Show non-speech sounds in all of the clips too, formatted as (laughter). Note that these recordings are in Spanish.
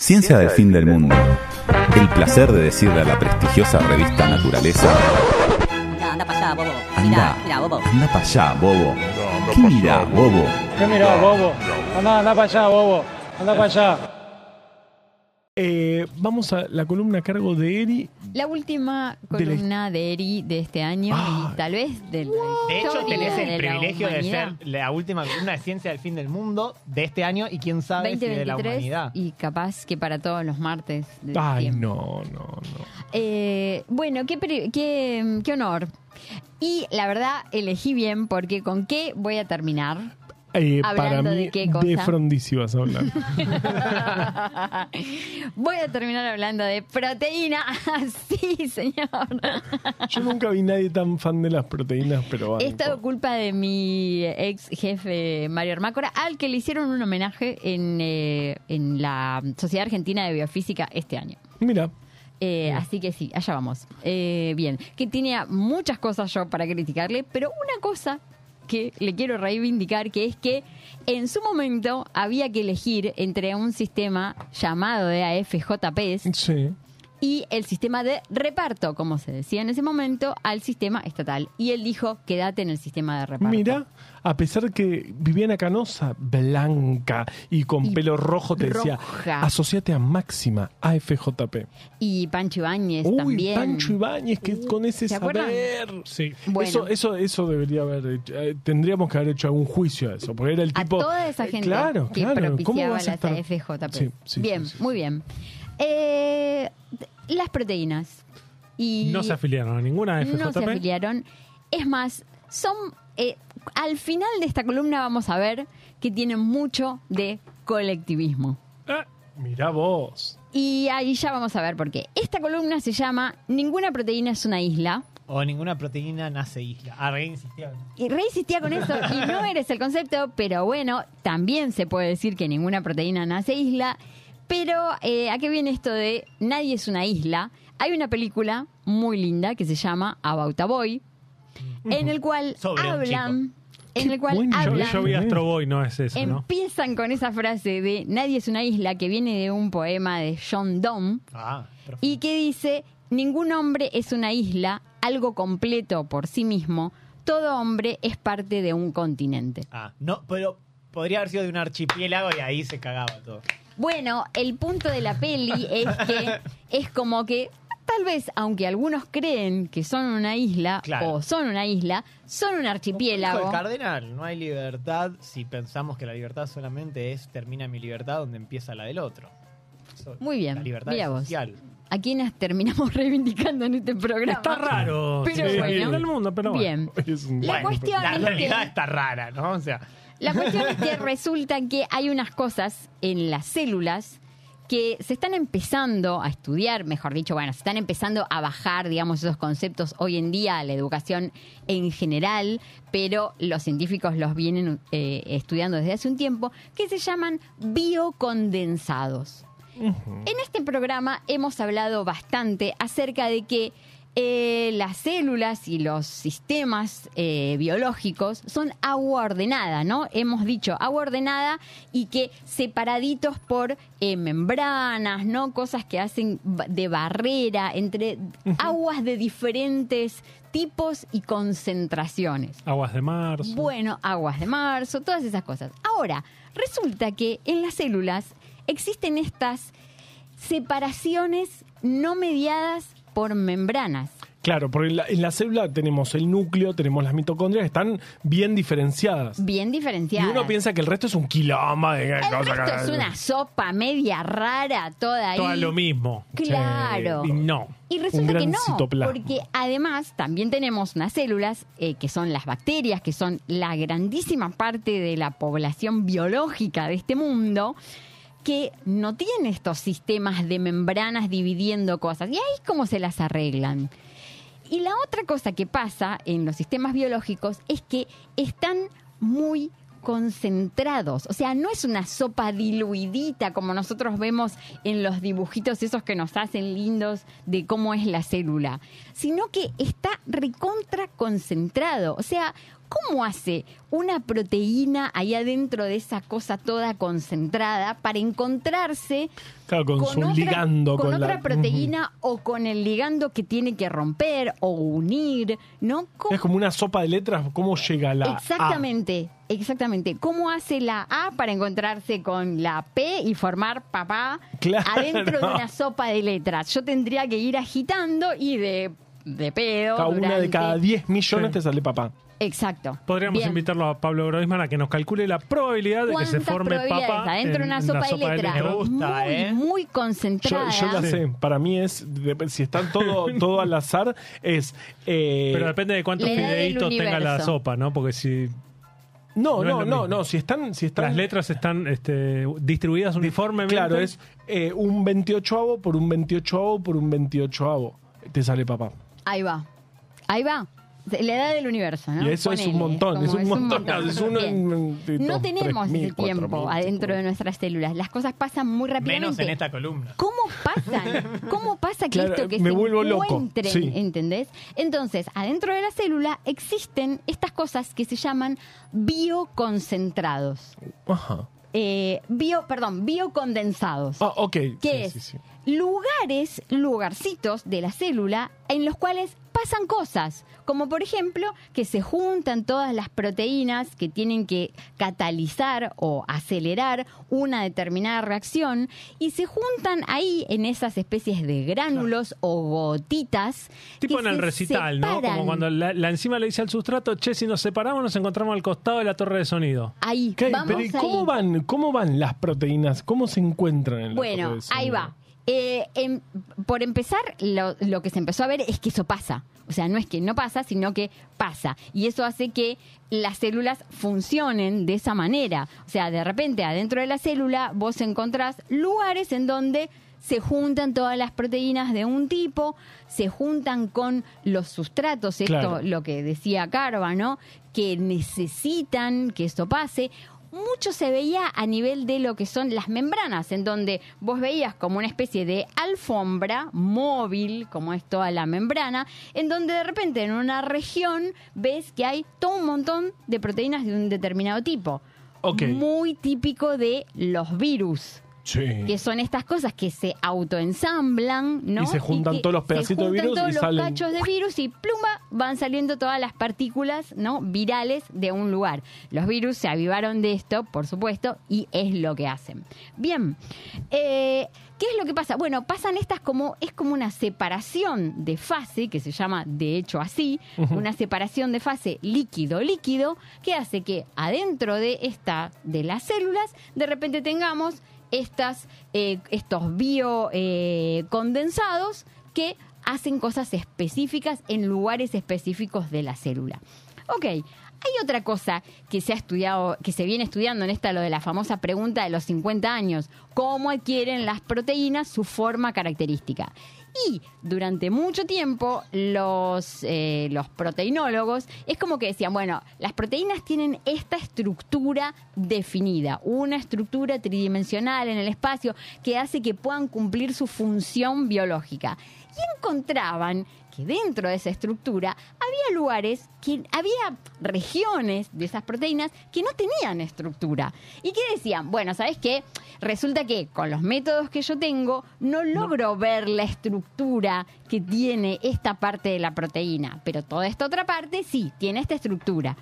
Ciencia del fin del mundo. El placer de decirle a la prestigiosa revista Naturaleza. Anda, anda para allá, bobo. Anda, Mira, bobo. anda para allá, bobo. ¿Qué mirá, bobo? ¿Qué mirá, bobo? Anda, anda para allá, bobo. Anda para allá. Eh, vamos a la columna a cargo de Eri. La última De la- columna de Eri de este año Ah. y tal vez de la De hecho, tenés el de privilegio de ser la última columna de ciencia del fin del mundo de este año y quién sabe si de la 2023 humanidad. y capaz que para todos los martes. de Ay, no, no, no. Eh, bueno, qué, qué, qué honor. Y la verdad, elegí bien porque con qué voy a terminar. Eh, para mí, de qué cosa. de Frondizi vas a hablar. (laughs) voy a terminar hablando de proteína. (laughs) sí, señor. Yo nunca vi nadie tan fan de las proteínas, pero banco. Esto es culpa de mi ex jefe Mario Armácora, al que le hicieron un homenaje en, eh, en la Sociedad Argentina de Biofísica este año. Mira, Eh, así que sí, allá vamos. Eh, bien, que tenía muchas cosas yo para criticarle, pero una cosa que le quiero reivindicar, que es que en su momento había que elegir entre un sistema llamado de AFJPs sí. Y el sistema de reparto, como se decía en ese momento, al sistema estatal. Y él dijo, quédate en el sistema de reparto. Mira, a pesar que Viviana Canosa, blanca y con Y pelo rojo, te decía, asociate a Máxima, AFJP. Y Pancho Ibáñez Uy, también. Pancho Ibáñez, que con ese ¿se acuerdan? saber. Sí. Bueno. Eso, eso, eso debería haber hecho. eh, tendríamos que haber hecho algún juicio a eso, porque era el a tipo. toda esa eh, gente claro, que claro. ¿Cómo vas a las estar? AFJP. Sí, sí, bien, sí, sí. muy bien. Eh, las proteínas. Y No se afiliaron a ninguna FJP. no se afiliaron. Es más, son. eh, al final de esta columna vamos a ver que tienen mucho de colectivismo. Ah, mirá vos. Y ahí ya vamos a ver por qué. Esta columna se llama Ninguna proteína es una isla. O ninguna proteína nace isla. Ah, re insistía. Y re insistía con eso y no eres el concepto, pero bueno, también se puede decir que ninguna proteína nace isla. Pero, eh, ¿a qué viene esto de nadie es una isla? Hay una película muy linda que se llama About a Boy, en el cual Sobre hablan, en el cual bueno. Yo, hablan, yo vi Astro Boy, no es eso, ¿no? empiezan con esa frase de nadie es una isla que viene de un poema de John Donne Ah, y que dice, ningún hombre es una isla, algo completo por sí mismo, todo hombre es parte de un continente. Ah, no, pero podría haber sido de un archipiélago y ahí se cagaba todo. Bueno, el punto de la peli es que (laughs) es como que tal vez, aunque algunos creen que son una isla Claro. o son una isla, son un archipiélago. el cardenal, no hay libertad si pensamos que la libertad solamente es termina mi libertad donde empieza la del otro. Eso- Muy bien, La libertad mira es vos. social. ¿A quienes terminamos (laughs) reivindicando en este programa? Está raro. Pero sí, bueno. en el mundo, pero bueno. Bien. Es un- La Bueno, cuestión la es realidad que- está rara, ¿no? O sea, La cuestión es que resulta que hay unas cosas en las células que se están empezando a estudiar, mejor dicho, bueno, se están empezando a bajar, digamos, esos conceptos hoy en día a la educación en general, pero los científicos los vienen eh, estudiando desde hace un tiempo, que se llaman biocondensados. En este programa hemos hablado bastante acerca de que eh, las células y los sistemas eh, biológicos son agua ordenada, ¿no? Hemos dicho agua ordenada y que separaditos por eh, membranas, ¿no? Cosas que hacen de barrera entre aguas de diferentes tipos y concentraciones. Aguas de marzo. Bueno, aguas de marzo, todas esas cosas. Ahora, resulta que en las células existen estas separaciones no mediadas por membranas. Claro, porque en la, en la célula tenemos el núcleo, tenemos las mitocondrias, están bien diferenciadas. Bien Y diferenciadas. uno piensa que el resto es un quilombo de el cosas resto que- es una sopa media rara, toda ahí. Todo lo mismo. Claro. Y no. Y resulta que no, citoplasma. porque además también tenemos unas células eh, que son las bacterias, que son la grandísima parte de la población biológica de este mundo, que no tiene estos sistemas de membranas dividiendo cosas. ¿Y ahí cómo se las arreglan? Y la otra cosa que pasa en los sistemas biológicos es que están muy concentrados. O sea, no es una sopa diluidita como nosotros vemos en los dibujitos esos que nos hacen lindos de cómo es la célula, sino que está recontra concentrado. O sea, ¿cómo hace una proteína ahí adentro de esa cosa toda concentrada para encontrarse Claro, con, su ligando. con, Con, otra la- proteína o con el ligando que tiene que romper o unir, ¿no? ¿Cómo- Es como una sopa de letras. ¿Cómo llega la A? Exactamente. ¿Cómo hace la A para encontrarse con la P y formar papá Claro. adentro de una sopa de letras? Yo tendría que ir agitando y de, de pedo. Cada una de cada 10 millones Sí. te sale papá. Exacto. Podríamos Bien. invitarlo a Pablo Groisman a que nos calcule la probabilidad de que se ¿Cuántas forme papa adentro de una sopa, de letras? Me gusta, muy, ¿eh? muy concentrada. yo la Sí. sé. Para mí es. Si están todo, (laughs) todo al azar, es. eh, Pero depende de cuántos fideitos tenga la sopa, ¿no? Porque si no, no no, no. Si están. Si están las letras están este, distribuidas uniformemente. Claro, es eh, un 28 por un 28 por un 28 Te sale papá. Ahí va. Ahí va. La edad del universo, ¿no? Y eso es un montón, es como un montón, es uno Bien. en- en- No dos, tenemos ese tiempo adentro de nuestras células. Las cosas pasan muy rápidamente. Menos en esta columna. ¿Cómo pasan? ¿Cómo pasa que Claro, esto que me se vuelvo loco, encuentren, sí. ¿entendés? Entonces, adentro de la célula existen estas cosas que se llaman bioconcentrados. Ajá. Eh, bio, perdón, biocondensados. Ah, ok. ¿Qué Sí, es? sí, sí. Lugares, lugarcitos de la célula en los cuales pasan cosas, como por ejemplo que se juntan todas las proteínas que tienen que catalizar o acelerar una determinada reacción y se juntan ahí en esas especies de gránulos o gotitas. Tipo que en el recital, ¿no? Como cuando la, la enzima le dice al sustrato, che, si nos separamos nos encontramos al costado de la torre de sonido. Ahí, ¿Qué? vamos Pero ¿y ahí. cómo van, cómo van las proteínas? ¿Cómo se encuentran en la Bueno, torre de ahí va. Eh, em- por empezar, lo, lo que se empezó a ver es que eso pasa. O sea, no es que no pasa, sino que pasa. Y eso hace que las células funcionen de esa manera. O sea, de repente, adentro de la célula, vos encontrás lugares en donde se juntan todas las proteínas de un tipo, se juntan con los sustratos, esto Claro. lo que decía Carva, ¿no? Que necesitan que esto pase. Mucho se veía a nivel de lo que son las membranas, en donde vos veías como una especie de alfombra móvil, como es toda la membrana, en donde de repente en una región ves que hay todo un montón de proteínas de un determinado tipo. Muy típico de los virus Sí. que son estas cosas que se autoensamblan, ¿no? Y se juntan todos los se pedacitos de virus todos y los salen- cachos de virus y pluma van saliendo todas las partículas, ¿no? Virales de un lugar. Los virus se avivaron de esto, por supuesto, y es lo que hacen. Bien, eh, ¿qué es lo que pasa? Bueno, pasan estas como es como una separación de fase que se llama, de hecho, así, una separación de fase líquido-líquido que hace que adentro de esta de las células de repente tengamos estas, eh, estos bio eh, que hacen cosas específicas en lugares específicos de la célula. Ok, hay otra cosa que se ha estudiado, que se viene estudiando en esta, lo de la famosa pregunta de los 50 años, cómo adquieren las proteínas su forma característica. Y durante mucho tiempo los, eh, los proteinólogos es como que decían, bueno, las proteínas tienen esta estructura definida, una estructura tridimensional en el espacio que hace que puedan cumplir su función biológica. Y encontraban que dentro de esa estructura había lugares, que había regiones de esas proteínas que no tenían estructura. Y que decían, bueno, ¿sabes qué? Resulta que con los métodos que yo tengo no logro ver la estructura que tiene esta parte de la proteína, pero toda esta otra parte sí, tiene esta estructura.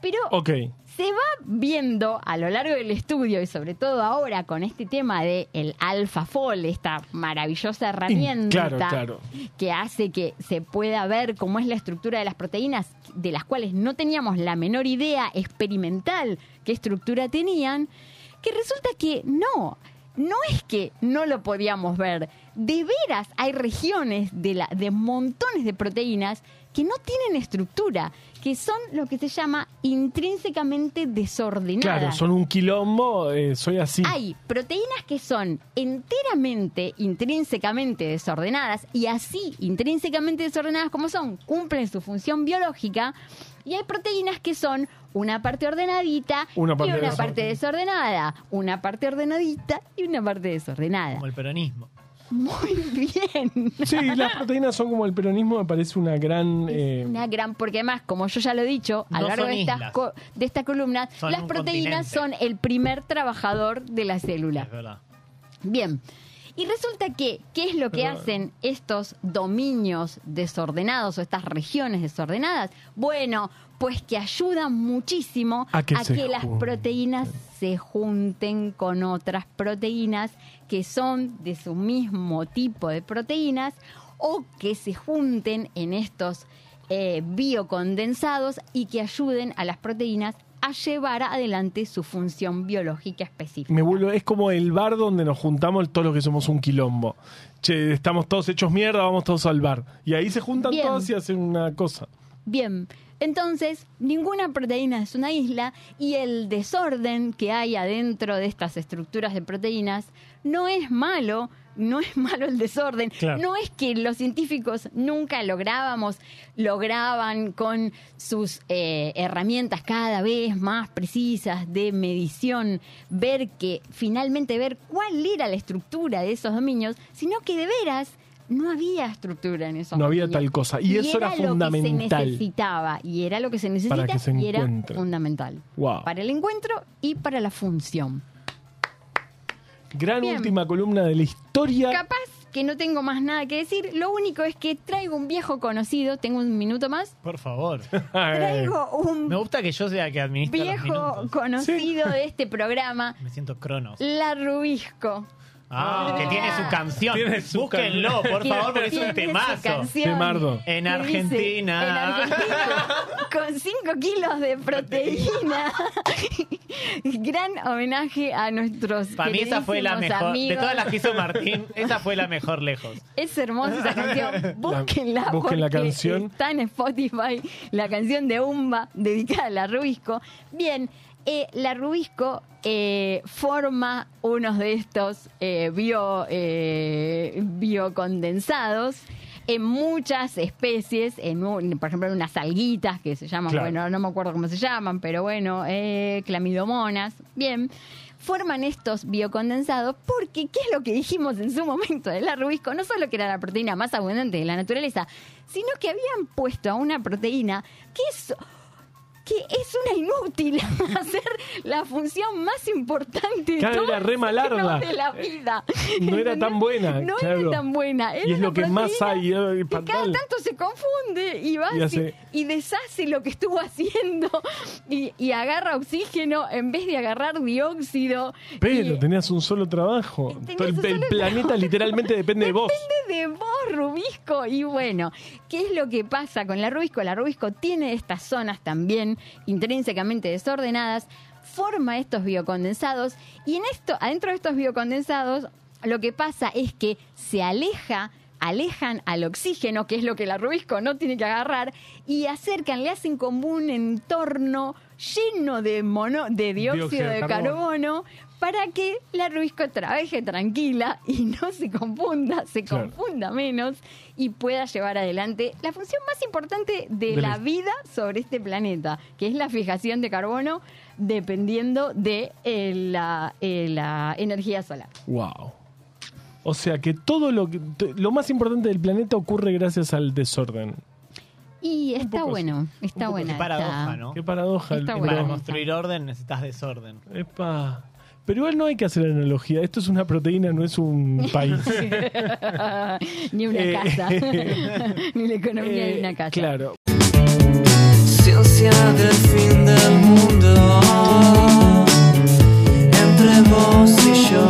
Pero Ok. se va viendo a lo largo del estudio y sobre todo ahora con este tema de el AlphaFold, esta maravillosa herramienta claro, claro. que hace que se pueda ver cómo es la estructura de las proteínas de las cuales no teníamos la menor idea experimental qué estructura tenían, que resulta que no, no es que no lo podíamos ver, de veras hay regiones de, la, de montones de proteínas que no tienen estructura, que son lo que se llama intrínsecamente desordenadas. Claro, son un quilombo, eh, soy así. Hay proteínas que son enteramente, intrínsecamente desordenadas y así, intrínsecamente desordenadas como son, cumplen su función biológica. Y hay proteínas que son una parte ordenadita Una parte y una desordenada. parte desordenada, una parte ordenadita y una parte desordenada. Como el peronismo. Muy (laughs) bien. Sí, las proteínas son como el peronismo, me parece una gran... eh, Una gran, porque además, como yo ya lo he dicho, a lo No largo de estas, co- de esta columna, Son las proteínas son el primer trabajador de la célula. Es verdad. Bien. Y resulta que, ¿qué es lo que hacen estos dominios desordenados o estas regiones desordenadas? Bueno, pues que ayudan muchísimo A que las proteínas se junten con otras proteínas que son de su mismo tipo de proteínas o que se junten en estos eh, biocondensados y que ayuden a las proteínas a llevar adelante su función biológica específica. Me vuelvo, es como el bar donde nos juntamos todos los que somos un quilombo. Che, estamos todos hechos mierda, vamos todos al bar. Y ahí se juntan Bien. todos y hacen una cosa. Bien, entonces ninguna proteína es una isla y el desorden que hay adentro de estas estructuras de proteínas no es malo, no es malo el desorden. Claro. No es que los científicos nunca lográbamos, lograban con sus eh, herramientas cada vez más precisas de medición, ver que finalmente ver cuál era la estructura de esos dominios, sino que de veras no había estructura en esos No había tal cosa. Y eso era lo que se fundamental. necesitaba. Y era lo que se necesita Para que se y era encuentre. fundamental. Wow. Para el encuentro y para la función. Gran Bien. última columna de la historia. Capaz que no tengo más nada que decir. Lo único es que traigo un viejo conocido. Tengo un minuto más. Por favor. (laughs) Traigo un Me gusta que yo sea que administra los viejo minutos. conocido de este programa. Me siento cronos. La Rubisco. Ah, que tiene su canción. Tiene su Búsquenlo, por favor, porque es un temazo. Temardo. En Argentina. en Argentina, con 5 kilos de proteína. (laughs) Gran homenaje a nuestros Para mí esa fue la mejor. De todas las que hizo Martín, esa fue la mejor lejos. Es hermosa esa canción. Búsquenla. busquen la canción. Está en Spotify. La canción de Umba dedicada a la Rubisco. Bien, eh, la Rubisco eh, forma unos de estos eh, bio, eh, biocondensados en muchas especies, en un- por ejemplo en unas alguitas que se llaman, Claro. bueno, no me acuerdo cómo se llaman, pero bueno, clamidomonas, bien, forman estos biocondensados porque, ¿qué es lo que dijimos en su momento de la rubisco? No solo que era la proteína más abundante de la naturaleza, sino que habían puesto a una proteína que es que es una inútil (laughs) hacer la función más importante de Claro, todo era re el malarda. ciclo de la vida. (laughs) No era tan buena, No claro. era tan buena. Era Y es lo que más hay, eh, que cada tanto se confunde y va Y deshace lo que estuvo (laughs) haciendo y, y agarra oxígeno en vez de agarrar dióxido. Pero Y- tenías un solo trabajo. El, un el solo planeta trabajo. literalmente depende de vos. de vos, Rubisco. Y bueno, ¿qué es lo que pasa con la Rubisco? La Rubisco tiene estas zonas también intrínsecamente desordenadas, forma estos biocondensados y en esto, adentro de estos biocondensados, lo que pasa es que se aleja alejan al oxígeno, que es lo que la Rubisco no tiene que agarrar, y acercan, le hacen como un entorno lleno de, mono, de dióxido, Dióxido de carbono. carbono para que la Rubisco trabaje tranquila y no se confunda, se Claro. confunda menos y pueda llevar adelante la función más importante de, la- vida sobre este planeta, que es la fijación de carbono dependiendo de eh, la, eh, la energía solar. Wow. O sea que todo lo que lo más importante del planeta ocurre gracias al desorden. Y está bueno, está buena. qué paradoja, esta- ¿no? Qué paradoja. el- Está el- Para construir orden necesitas desorden. Epa. Pero igual no hay que hacer analogía. Esto es una proteína, no es un (laughs) país. (laughs) Ni una Eh, casa, (laughs) ni la economía de Eh, una casa. Claro. Ciencia del fin del mundo entre vos y yo.